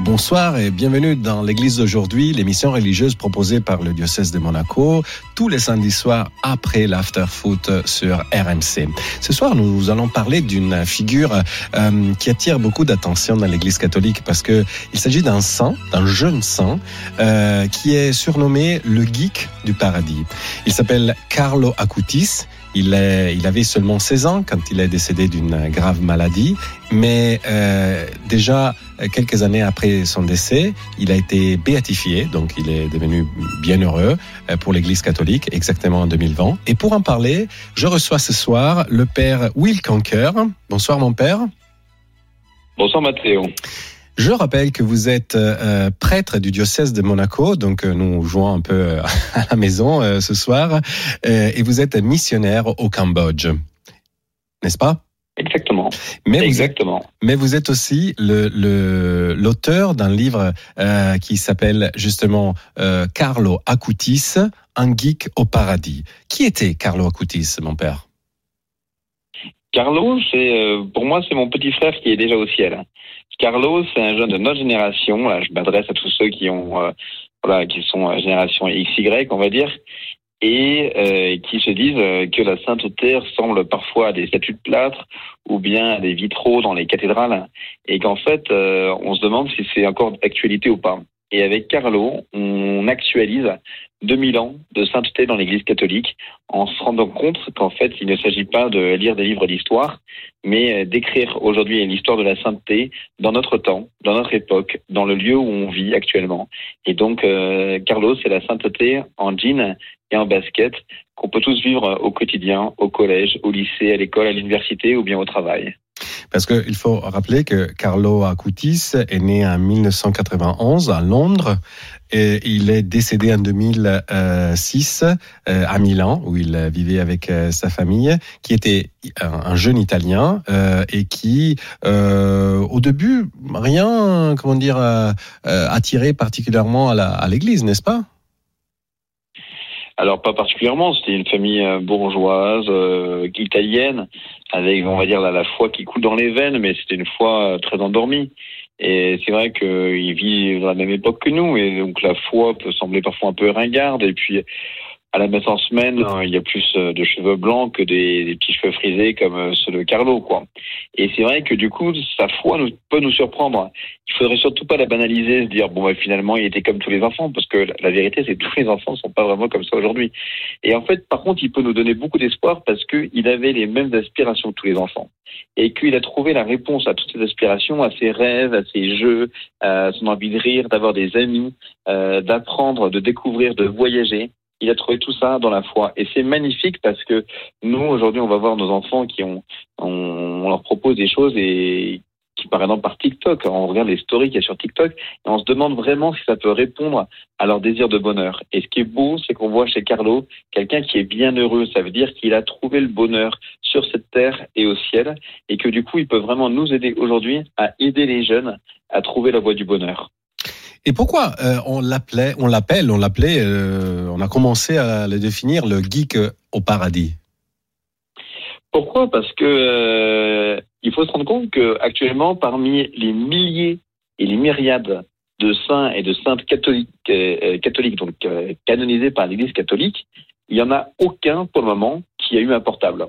Bonsoir et bienvenue dans l'église d'aujourd'hui, l'émission religieuse proposée par le diocèse de Monaco tous les samedis soirs après l'after foot sur RMC. Ce soir, nous allons parler d'une figure euh, qui attire beaucoup d'attention dans l'église catholique parce que il s'agit d'un saint, d'un jeune saint euh, qui est surnommé le geek du paradis. Il s'appelle Carlo Acutis. Il, est, il avait seulement 16 ans quand il est décédé d'une grave maladie, mais euh, déjà quelques années après son décès, il a été béatifié, donc il est devenu bienheureux euh, pour l'Église catholique, exactement en 2020. Et pour en parler, je reçois ce soir le père Will Conker. Bonsoir mon père. Bonsoir Mathéo. Je rappelle que vous êtes euh, prêtre du diocèse de Monaco, donc euh, nous jouons un peu euh, à la maison euh, ce soir, euh, et vous êtes missionnaire au Cambodge, n'est-ce pas? Exactement. mais vous, êtes, Exactement. mais vous êtes aussi le- le- l'auteur d'un livre euh, qui s'appelle justement euh, Carlo Acutis, un geek au paradis. Qui était Carlo Acutis, mon père? Carlo, c'est euh, pour moi c'est mon petit frère qui est déjà au ciel. Carlo, c'est un jeune de notre génération. Là, je m'adresse à tous ceux qui ont euh, voilà qui sont euh, génération XY, on va dire, et euh, qui se disent euh, que la sainteté ressemble parfois à des statues de plâtre ou bien à des vitraux dans les cathédrales, et qu'en fait euh, on se demande si c'est encore d'actualité ou pas. Et avec Carlo, on actualise 2000 ans de sainteté dans l'Église catholique en se rendant compte qu'en fait, il ne s'agit pas de lire des livres d'histoire, mais d'écrire aujourd'hui l'histoire de la sainteté dans notre temps, dans notre époque, dans le lieu où on vit actuellement. Et donc, euh, Carlo, c'est la sainteté en jean et en basket qu'on peut tous vivre au quotidien, au collège, au lycée, à l'école, à l'université ou bien au travail. Parce qu'il faut rappeler que Carlo Acutis est né en 1991 à Londres et il est décédé en 2006 euh, à Milan où il vivait avec euh, sa famille, qui était un, un jeune Italien euh, et qui, au début, rien, comment dire, attiré particulièrement à l'Église, n'est-ce pas? Alors pas particulièrement, c'était une famille euh, bourgeoise, euh, italienne, avec on va dire la, la foi qui coule dans les veines, mais c'était une foi euh, très endormie. Et c'est vrai qu'ils vivent à la même époque que nous, et donc la foi peut sembler parfois un peu ringarde. Et puis à la messe en semaine, euh, il y a plus euh, de cheveux blancs que des, petits cheveux frisés comme euh, ceux de Carlo, quoi. Et c'est vrai que du coup, sa foi peut nous surprendre. Il faudrait surtout pas la banaliser, se dire bon bah, finalement il était comme tous les enfants, parce que la, vérité c'est que tous les enfants sont pas vraiment comme ça aujourd'hui. Et en fait, par contre, il peut nous donner beaucoup d'espoir parce qu'il avait les mêmes aspirations que tous les enfants et qu'il a trouvé la réponse à toutes ses aspirations, à ses rêves, à ses jeux, à son envie de rire, d'avoir des amis, euh, d'apprendre, de découvrir, de voyager. Il a trouvé tout ça dans la foi. Et c'est magnifique parce que nous, aujourd'hui, on va voir nos enfants qui ont, on, leur propose des choses et qui, par exemple, par TikTok, on regarde les stories qu'il y a sur TikTok et on se demande vraiment si ça peut répondre à leur désir de bonheur. Et ce qui est beau, c'est qu'on voit chez Carlo quelqu'un qui est bien heureux. Ça veut dire qu'il a trouvé le bonheur sur cette terre et au ciel et que du coup, il peut vraiment nous aider aujourd'hui à aider les jeunes à trouver la voie du bonheur. Et pourquoi euh, on l'appelait, on l'appelle, on l'appelait, euh, on a commencé à le définir le geek au paradis? Pourquoi? Parce que euh, il faut se rendre compte que actuellement, parmi les milliers et les myriades de saints et de saintes catholiques, catholiques donc canonisés par l'Église catholique, il y en a aucun pour le moment qui a eu un portable.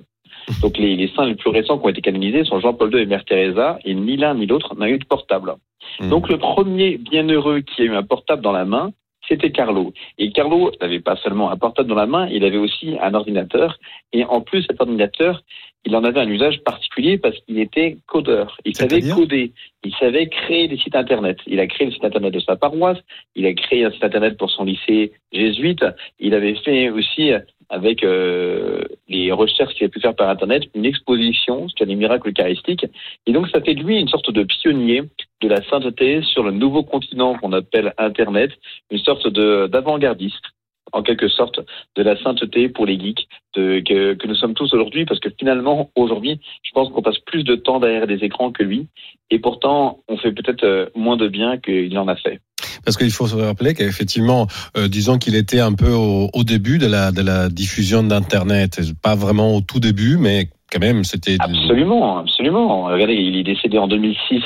Donc les, les saints les plus récents qui ont été canonisés sont Jean-Paul II et Mère Teresa, et ni l'un ni l'autre n'a eu de portable. Hmm. Donc le premier bienheureux qui a eu un portable dans la main, c'était Carlo. Et Carlo n'avait pas seulement un portable dans la main, il avait aussi un ordinateur. Et en plus, cet ordinateur, il en avait un usage particulier parce qu'il était codeur. Il savait coder. Il savait créer des sites internet. Il a créé le site internet de sa paroisse. Il a créé un site internet pour son lycée jésuite. Il avait fait aussi avec euh, les recherches qu'il a pu faire par internet une exposition sur les miracles eucharistiques. Et donc ça fait de lui une sorte de pionnier de la sainteté sur le nouveau continent qu'on appelle internet, une sorte de d'avant-gardiste en quelque sorte de la sainteté pour les geeks de, que, que nous sommes tous aujourd'hui, parce que finalement, aujourd'hui, je pense qu'on passe plus de temps derrière des écrans que lui, et pourtant, on fait peut-être euh, moins de bien qu'il en a fait. Parce qu'il faut se rappeler qu'effectivement, euh, disons qu'il était un peu au, début de la, de la diffusion d'Internet, pas vraiment au tout début, mais quand même, c'était... Absolument, absolument. Regardez, il est décédé en 2006.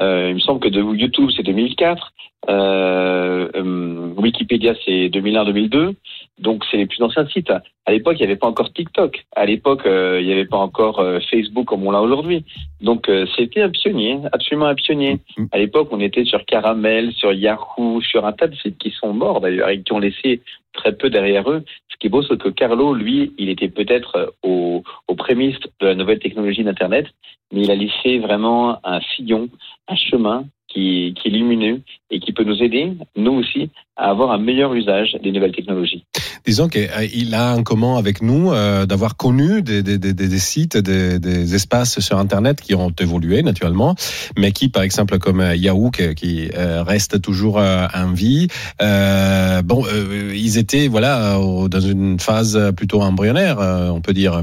Euh, il me semble que de YouTube, c'est 2004. Euh, euh, Wikipédia, c'est 2001-2002. Donc, c'est les plus anciens sites. À l'époque, il n'y avait pas encore TikTok. À l'époque, euh, il n'y avait pas encore euh, Facebook comme on l'a aujourd'hui. Donc, c'était un pionnier, absolument un pionnier. À l'époque, on était sur Caramel, sur Yahoo, sur un tas de sites qui sont morts d'ailleurs et qui ont laissé très peu derrière eux. Ce qui est beau, c'est que Carlo, lui, il était peut-être au, prémices de la nouvelle technologie d'Internet, mais il a laissé vraiment un sillon, un chemin qui, qui est lumineux et qui peut nous aider, nous aussi, à avoir un meilleur usage des nouvelles technologies. Disons qu'il a en commun avec nous euh, d'avoir connu des, sites, des, espaces sur Internet qui ont évolué naturellement, mais qui, par exemple, comme euh, Yahoo, qui, euh, reste toujours euh, en vie, euh, bon, euh, ils étaient voilà dans une phase plutôt embryonnaire, euh, on peut dire.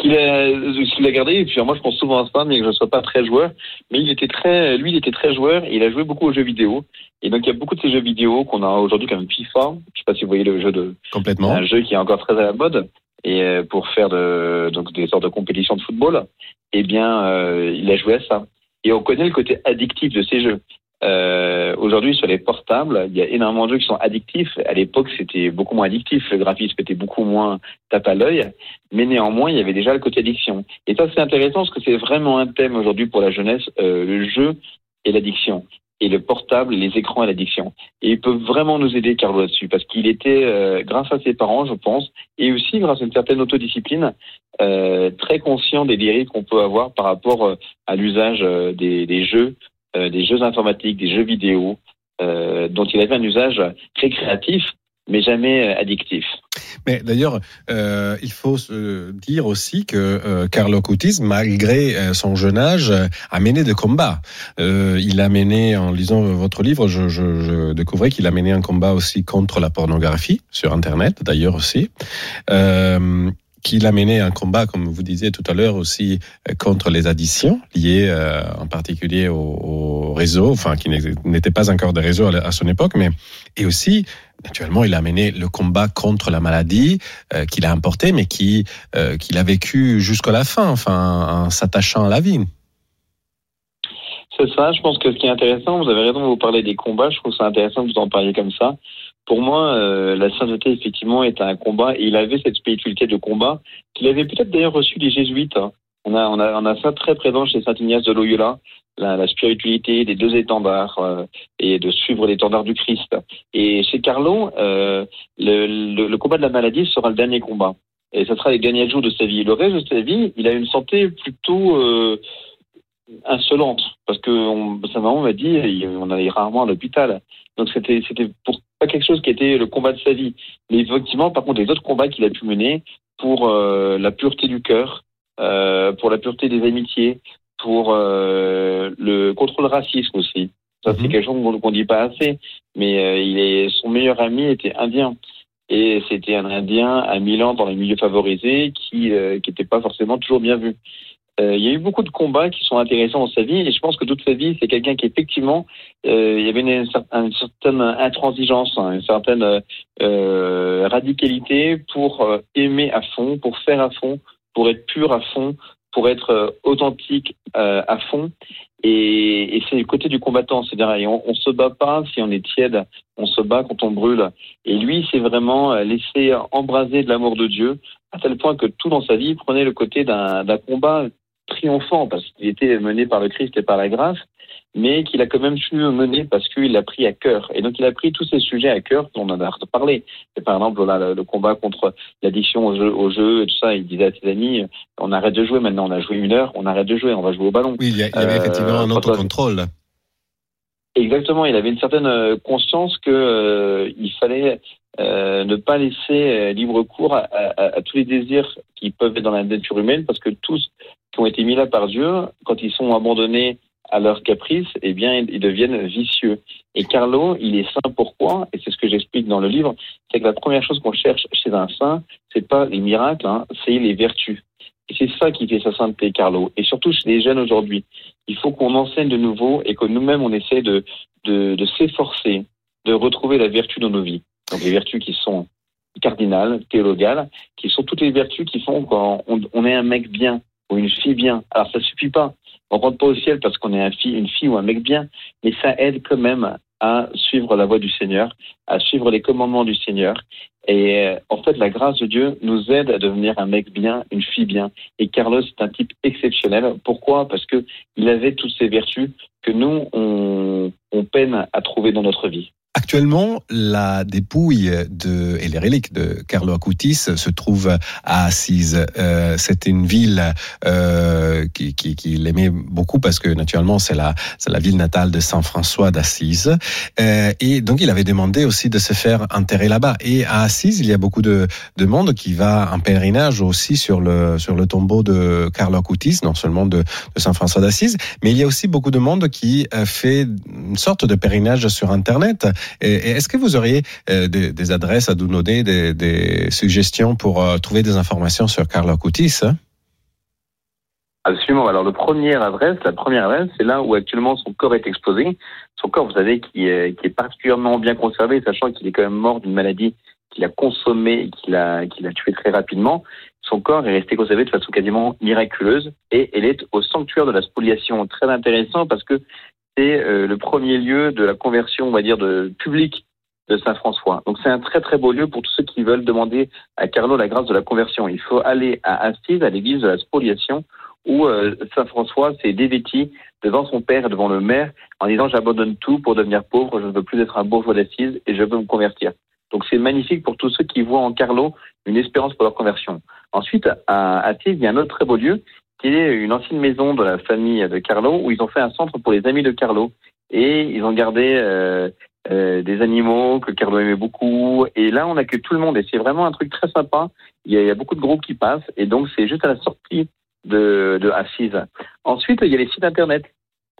Qu'il a, qu'il a gardé, et puis moi je pense souvent à ça, mais que je ne sois pas très joueur, mais il était très, lui il était très joueur, et il a joué beaucoup aux jeux vidéo, et donc il y a beaucoup de ces jeux vidéo qu'on a aujourd'hui comme FIFA, je sais pas si vous voyez le jeu de, Complètement. un jeu qui est encore très à la mode et euh, pour faire de, donc des sortes de compétitions de football, eh bien, euh, il a joué à ça. Et on connaît le côté addictif de ces jeux. Euh, Aujourd'hui, sur les portables, il y a énormément de jeux qui sont addictifs. À l'époque, c'était beaucoup moins addictif. Le graphisme était beaucoup moins tape à l'œil. Mais néanmoins, il y avait déjà le côté addiction. Et ça, c'est intéressant parce que c'est vraiment un thème aujourd'hui pour la jeunesse, euh, le jeu et l'addiction. Et le portable, les écrans et l'addiction. Et il peut vraiment nous aider, Carlo, là-dessus, parce qu'il était, euh, grâce à ses parents, je pense, et aussi grâce à une certaine autodiscipline, euh, très conscient des dérives qu'on peut avoir par rapport euh, à l'usage euh, des, jeux, des jeux informatiques, des jeux vidéo, euh, dont il avait un usage récréatif, mais jamais euh, addictif. Mais d'ailleurs, euh, il faut dire aussi que euh, Carlo Cutis, malgré euh, son jeune âge, euh, a mené des combats. Euh, il a mené, en lisant votre livre, je découvrais qu'il a mené un combat aussi contre la pornographie sur Internet, d'ailleurs aussi. Qu'il a mené un combat, comme vous disiez tout à l'heure, aussi euh, contre les additions liées euh, en particulier au, au réseau, enfin qui n'étaient pas encore des réseaux à, son époque, mais et aussi Naturellement, il a mené le combat contre la maladie euh, qu'il a importé, mais qui euh, qu'il a vécu jusqu'à la fin, enfin, en s'attachant à la vie. C'est ça, je pense que ce qui est intéressant, vous avez raison de vous parler des combats, je trouve ça intéressant que vous en parliez comme ça. Pour moi, euh, la sainteté, effectivement, est un combat, et il avait cette spiritualité de combat, qu'il avait peut-être d'ailleurs reçu des jésuites. hein. On a, on, a, on a ça très présent chez Saint Ignace de Loyola, la, spiritualité des deux étendards, euh, et de suivre l'étendard du Christ. Et chez Carlo, euh, le, combat de la maladie sera le dernier combat. Et ce sera les derniers jours de sa vie. Le reste de sa vie, il a une santé plutôt euh, insolente, parce que sa maman m'a dit, on allait rarement à l'hôpital. Donc c'était pour pas quelque chose qui était le combat de sa vie. Mais effectivement, par contre, les autres combats qu'il a pu mener pour euh, la pureté du cœur, euh, pour la pureté des amitiés, pour euh, le contre le racisme aussi. Ça c'est Mhm. quelque chose qu'on qu'on dit pas assez. Mais euh, il est son meilleur ami était indien. Et c'était un Indien à Milan dans les milieux favorisés qui euh, qui n'était pas forcément toujours bien vu. Euh, il y a eu beaucoup de combats qui sont intéressants dans sa vie et je pense que toute sa vie, c'est quelqu'un qui effectivement, euh, il y avait une, cer- une certaine intransigeance, hein, une certaine euh, radicalité pour aimer à fond, pour faire à fond, pour être pur à fond, pour être authentique à fond. Et, c'est le côté du combattant, c'est-à-dire on, on se bat pas si on est tiède, on se bat quand on brûle. Et lui, c'est vraiment laissé embraser de l'amour de Dieu à tel point que tout dans sa vie prenait le côté d'un combat triomphant parce qu'il était mené par le Christ et par la grâce. mais qu'il a quand même su mener parce qu'il l'a pris à cœur. Et donc il a pris tous ces sujets à cœur dont on en a parlé. C'est par exemple là, le, combat contre l'addiction au jeu, au jeu et tout ça. Il disait à ses amis, on arrête de jouer maintenant, on a joué une heure, on arrête de jouer, on va jouer au ballon. Oui, il y, avait effectivement un autocontrôle. Exactement, il avait une certaine euh, conscience que euh, il fallait euh, ne pas laisser libre cours à, à, tous les désirs qui peuvent être dans la nature humaine, parce que tous qui ont été mis là par Dieu, quand ils sont abandonnés à leur caprice, eh bien, ils deviennent vicieux. Et Carlo, il est saint pourquoi? Et c'est ce que j'explique dans le livre, c'est que la première chose qu'on cherche chez un saint, c'est pas les miracles, hein, c'est les vertus. Et c'est ça qui fait sa sainteté, Carlo. Et surtout chez les jeunes aujourd'hui. Il faut qu'on enseigne de nouveau et que nous-mêmes, on essaie de, de, de s'efforcer de retrouver la vertu dans nos vies. Donc les vertus qui sont cardinales, théologales, qui sont toutes les vertus qui font qu'on on est un mec bien ou une fille bien. Alors ça suffit pas. On rentre pas au ciel parce qu'on est un fille, une fille ou un mec bien, mais ça aide quand même à suivre la voie du Seigneur, à suivre les commandements du Seigneur. Et euh, en fait, la grâce de Dieu nous aide à devenir un mec bien, une fille bien. Et Carlos est un type exceptionnel. Pourquoi? Parce que il avait toutes ces vertus que nous on, on peine à trouver dans notre vie. Actuellement, la dépouille de, et les reliques de Carlo Acutis se trouvent à Assise. Euh, C'était une ville euh, qui, qui, qui l'aimait beaucoup parce que naturellement c'est la, la ville natale de Saint François d'Assise. Euh, et donc il avait demandé aussi de se faire enterrer là-bas. Et à Assise, il y a beaucoup de, de monde qui va en pèlerinage aussi sur le, sur le tombeau de Carlo Acutis, non seulement de, de Saint François d'Assise, mais il y a aussi beaucoup de monde qui euh, fait une sorte de pèlerinage sur Internet est-ce que vous auriez euh, des, adresses à nous donner, des, suggestions pour euh, trouver des informations sur Carlo Acutis hein? Absolument. Alors, la première adresse, c'est là où actuellement son corps est exposé. Son corps, vous savez, qui est, qui est particulièrement bien conservé, sachant qu'il est quand même mort d'une maladie qu'il a consommée et qu'il a, qu'il a tué très rapidement. Son corps est resté conservé de façon quasiment miraculeuse et elle est au sanctuaire de la spoliation. Très intéressant parce que c'est euh, le premier lieu de la conversion, on va dire, de public de Saint François. Donc c'est un très très beau lieu pour tous ceux qui veulent demander à Carlo la grâce de la conversion. Il faut aller à Assise, à l'église de la spoliation, où euh, Saint François s'est dévêti devant son père devant le maire en disant j'abandonne tout pour devenir pauvre, je ne veux plus être un bourgeois d'Assise et je veux me convertir. Donc c'est magnifique pour tous ceux qui voient en Carlo une espérance pour leur conversion. Ensuite, à Assise, il y a un autre très beau lieu qui est une ancienne maison de la famille de Carlo, où ils ont fait un centre pour les amis de Carlo. Et ils ont gardé euh, euh, des animaux que Carlo aimait beaucoup. Et là, on accueille tout le monde. Et c'est vraiment un truc très sympa. Il y, a, beaucoup de groupes qui passent. Et donc, c'est juste à la sortie de, de Assise. Ensuite, il y a les sites Internet.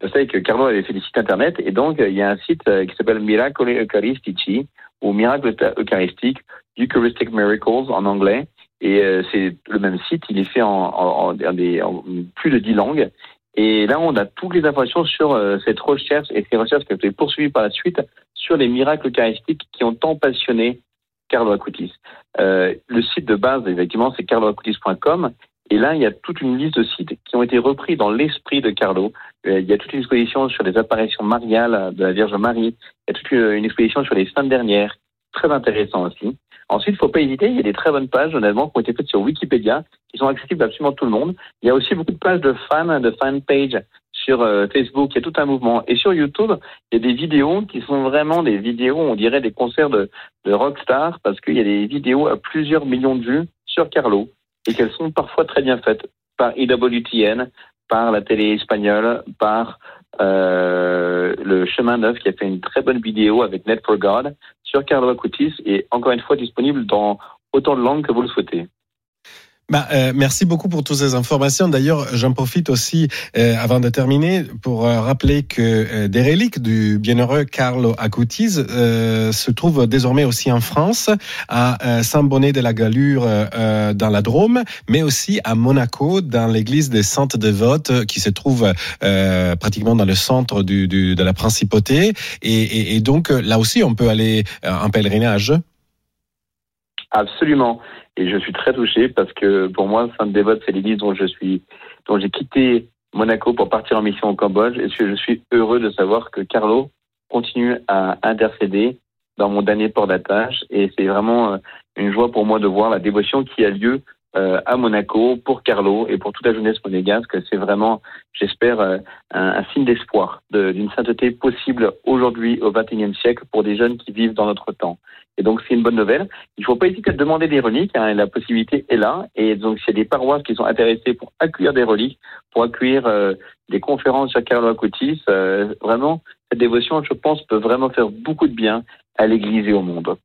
Vous savez que Carlo avait fait des sites Internet. Et donc, il y a un site euh, qui s'appelle Miracoli Eucharistici, ou Miracle Eucharistique, Eucharistic Miracles en anglais. Et euh, c'est le même site, il est fait en, en, en, plus de dix langues. Et là, on a toutes les informations sur euh, cette recherche et ces recherches qui ont été poursuivies par la suite sur les miracles eucharistiques qui ont tant passionné Carlo Acutis. Euh, le site de base, effectivement, c'est carloacutis.com. Et là, il y a toute une liste de sites qui ont été repris dans l'esprit de Carlo. il y a toute une exposition sur les apparitions mariales de la Vierge Marie. Il y a toute une exposition sur les saintes dernières. Très intéressant aussi. Ensuite, il ne faut pas hésiter, il y a des très bonnes pages, honnêtement, qui ont été faites sur Wikipédia, qui sont accessibles à absolument tout le monde. Il y a aussi beaucoup de pages de fans, de fan page sur euh, Facebook, il y a tout un mouvement. Et sur YouTube, il y a des vidéos qui sont vraiment des vidéos, on dirait des concerts de, de rockstar, parce qu'il y a des vidéos à plusieurs millions de vues sur Carlo, et qu'elles sont parfois très bien faites par IWTN, par la télé espagnole, par euh, le Chemin Neuf qui a fait une très bonne vidéo avec Net for God sur Carlo Acutis et encore une fois disponible dans autant de langues que vous le souhaitez. Bah, euh, merci beaucoup pour toutes ces informations. D'ailleurs, j'en profite aussi, euh, avant de terminer, pour euh, rappeler que des reliques du bienheureux Carlo Acutis se trouvent désormais aussi en France, à Saint-Bonnet de la Galure dans la Drôme, mais aussi à Monaco, dans l'église des Saintes Dévotes, qui se trouve pratiquement dans le centre de la principauté. Et donc, là aussi, on peut aller en pèlerinage. Absolument. Et je suis très touché parce que pour moi, Sainte-Dévote, c'est l'église dont je suis, dont j'ai quitté Monaco pour partir en mission au Cambodge. Et je suis heureux de savoir que Carlo continue à intercéder dans mon dernier port d'attache. Et c'est vraiment euh, une joie pour moi de voir la dévotion qui a lieu euh, à Monaco pour Carlo et pour toute la jeunesse monégasque. C'est vraiment, j'espère, euh, un, un, signe d'espoir d'une sainteté possible aujourd'hui au XXIe siècle pour des jeunes qui vivent dans notre temps. Et donc c'est une bonne nouvelle. Il ne faut pas hésiter à demander des reliques. Hein, la possibilité est là. Et donc s'il y a des paroisses qui sont intéressées pour accueillir des reliques, pour accueillir euh, des conférences sur Carlo Acutis, euh, vraiment cette dévotion, je pense, peut vraiment faire beaucoup de bien à l'Église et au monde.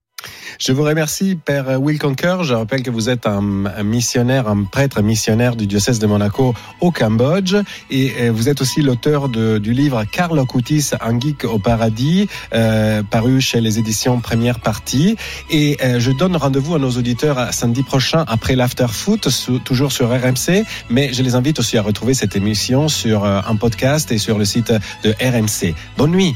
Je vous remercie, Père Will. Je rappelle que vous êtes un, missionnaire, un prêtre missionnaire du diocèse de Monaco au Cambodge. Et euh, vous êtes aussi l'auteur du livre Carlo Acutis, un geek au paradis, euh, paru chez les éditions Première Partie. Et euh, je donne rendez-vous à nos auditeurs samedi prochain après l'After Foot, toujours sur RMC. Mais je les invite aussi à retrouver cette émission sur un podcast et sur le site de RMC. Bonne nuit.